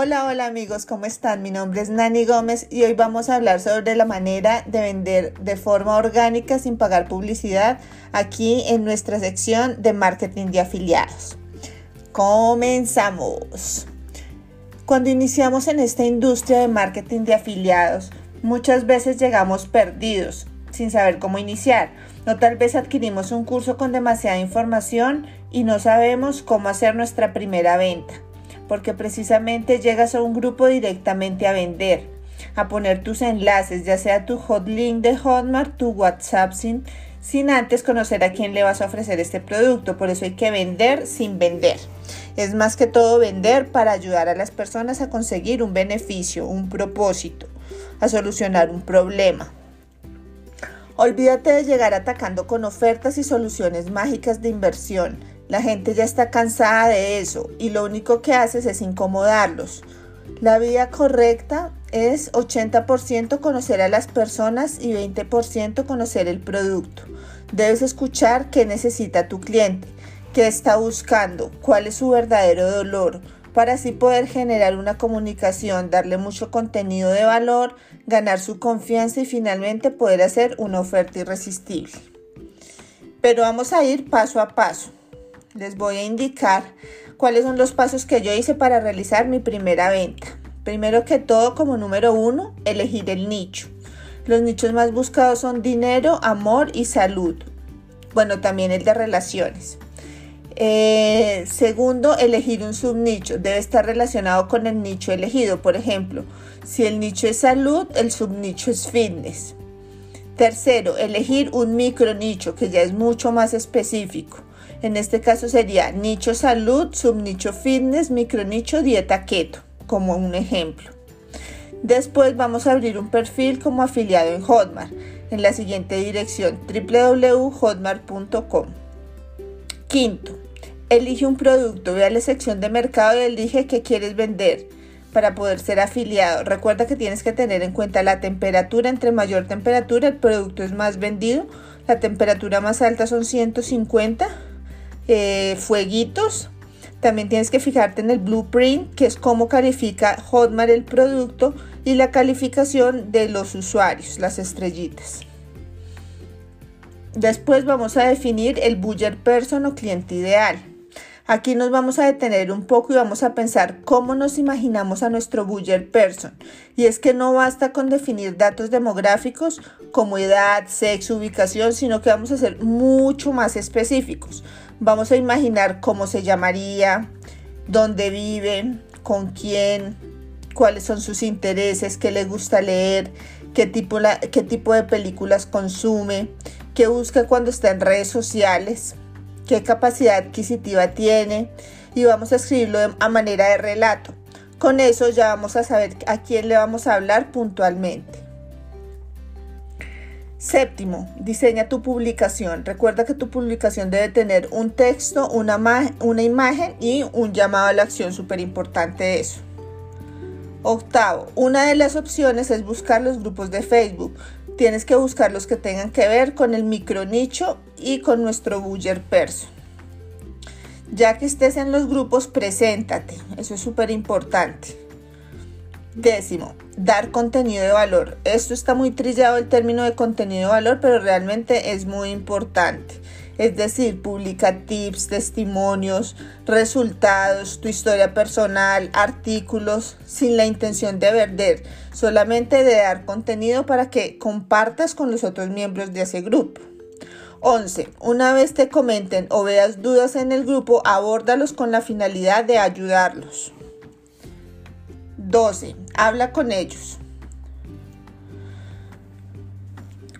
Hola, hola amigos, ¿cómo están? Mi nombre es Nani Gómez y hoy vamos a hablar sobre la manera de vender de forma orgánica sin pagar publicidad aquí en nuestra sección de marketing de afiliados. Comenzamos. Cuando iniciamos en esta industria de marketing de afiliados, muchas veces llegamos perdidos, sin saber cómo iniciar. No tal vez adquirimos un curso con demasiada información y no sabemos cómo hacer nuestra primera venta porque precisamente llegas a un grupo directamente a vender, a poner tus enlaces, ya sea tu hotlink de Hotmart, tu WhatsApp sin, sin antes conocer a quién le vas a ofrecer este producto. Por eso hay que vender sin vender. Es más que todo vender para ayudar a las personas a conseguir un beneficio, un propósito, a solucionar un problema. Olvídate de llegar atacando con ofertas y soluciones mágicas de inversión. La gente ya está cansada de eso y lo único que haces es incomodarlos. La vía correcta es 80% conocer a las personas y 20% conocer el producto. Debes escuchar qué necesita tu cliente, qué está buscando, cuál es su verdadero dolor, para así poder generar una comunicación, darle mucho contenido de valor, ganar su confianza y finalmente poder hacer una oferta irresistible. Pero vamos a ir paso a paso les voy a indicar cuáles son los pasos que yo hice para realizar mi primera venta. Primero que todo, como número uno, elegir el nicho. Los nichos más buscados son dinero, amor y salud. Bueno, también el de relaciones. Eh, segundo, elegir un subnicho. Debe estar relacionado con el nicho elegido. Por ejemplo, si el nicho es salud, el subnicho es fitness. Tercero, elegir un micro nicho que ya es mucho más específico. En este caso sería nicho salud, subnicho fitness, micronicho dieta keto, como un ejemplo. Después vamos a abrir un perfil como afiliado en Hotmart en la siguiente dirección www.hotmart.com. Quinto, elige un producto, ve a la sección de mercado y elige qué quieres vender para poder ser afiliado. Recuerda que tienes que tener en cuenta la temperatura. Entre mayor temperatura el producto es más vendido. La temperatura más alta son 150 eh, fueguitos. También tienes que fijarte en el blueprint, que es cómo califica Hotmart el producto y la calificación de los usuarios, las estrellitas. Después vamos a definir el buyer person o cliente ideal. Aquí nos vamos a detener un poco y vamos a pensar cómo nos imaginamos a nuestro buyer person. Y es que no basta con definir datos demográficos como edad, sexo, ubicación, sino que vamos a ser mucho más específicos. Vamos a imaginar cómo se llamaría, dónde vive, con quién, cuáles son sus intereses, qué le gusta leer, qué tipo, de películas consume, qué busca cuando está en redes sociales, qué capacidad adquisitiva tiene y vamos a escribirlo a manera de relato. Con eso ya vamos a saber a quién le vamos a hablar puntualmente. Séptimo, diseña tu publicación. Recuerda que tu publicación debe tener un texto, una, imagen y un llamado a la acción, súper importante eso. Octavo, una de las opciones es buscar los grupos de Facebook. Tienes que buscar los que tengan que ver con el micro nicho y con nuestro buyer person. Ya que estés en los grupos, preséntate. Eso es súper importante. Décimo, dar contenido de valor. Esto está muy trillado el término de contenido de valor, pero realmente es muy importante. Es decir, publica tips, testimonios, resultados, tu historia personal, artículos, sin la intención de vender, solamente de dar contenido para que compartas con los otros miembros de ese grupo. 11. Una vez te comenten o veas dudas en el grupo, abórdalos con la finalidad de ayudarlos. 12. Habla con ellos.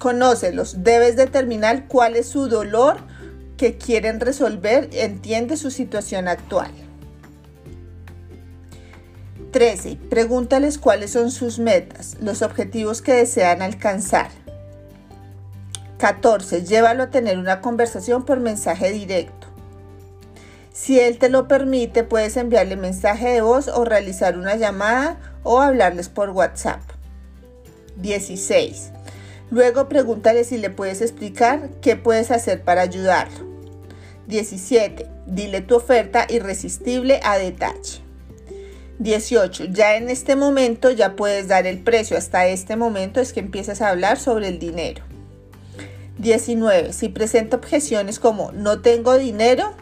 Conócelos. Debes determinar cuál es su dolor que quieren resolver. Entiende su situación actual. 13. Pregúntales cuáles son sus metas, los objetivos que desean alcanzar. 14. Llévalo a tener una conversación por mensaje directo. Si él te lo permite, puedes enviarle mensaje de voz o realizar una llamada o hablarles por WhatsApp. 16. Luego pregúntale si le puedes explicar qué puedes hacer para ayudarlo. 17. Dile tu oferta irresistible a detalle. 18. Ya en este momento ya puedes dar el precio. Hasta este momento es que empiezas a hablar sobre el dinero. 19. Si presenta objeciones como no tengo dinero,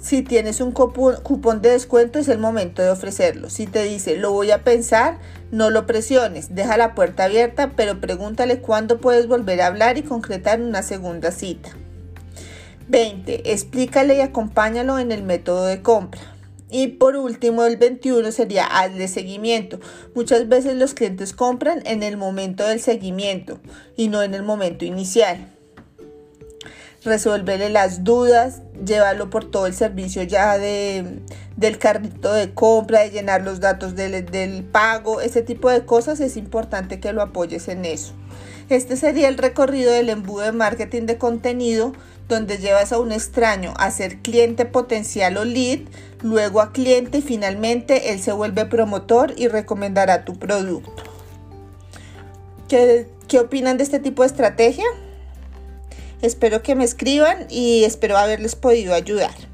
si tienes un cupón de descuento es el momento de ofrecerlo. Si te dice lo voy a pensar, no lo presiones, deja la puerta abierta, pero pregúntale cuándo puedes volver a hablar y concretar una segunda cita. 20. Explícale y acompáñalo en el método de compra. Y por último, el 21 sería hazle seguimiento. Muchas veces los clientes compran en el momento del seguimiento y no en el momento inicial. Resolverle las dudas, llevarlo por todo el servicio ya de, del carrito de compra, de llenar los datos del, del pago, ese tipo de cosas es importante que lo apoyes en eso. Este sería el recorrido del embudo de marketing de contenido donde llevas a un extraño a ser cliente potencial o lead, luego a cliente y finalmente él se vuelve promotor y recomendará tu producto. ¿Qué, qué opinan de este tipo de estrategia? Espero que me escriban y espero haberles podido ayudar.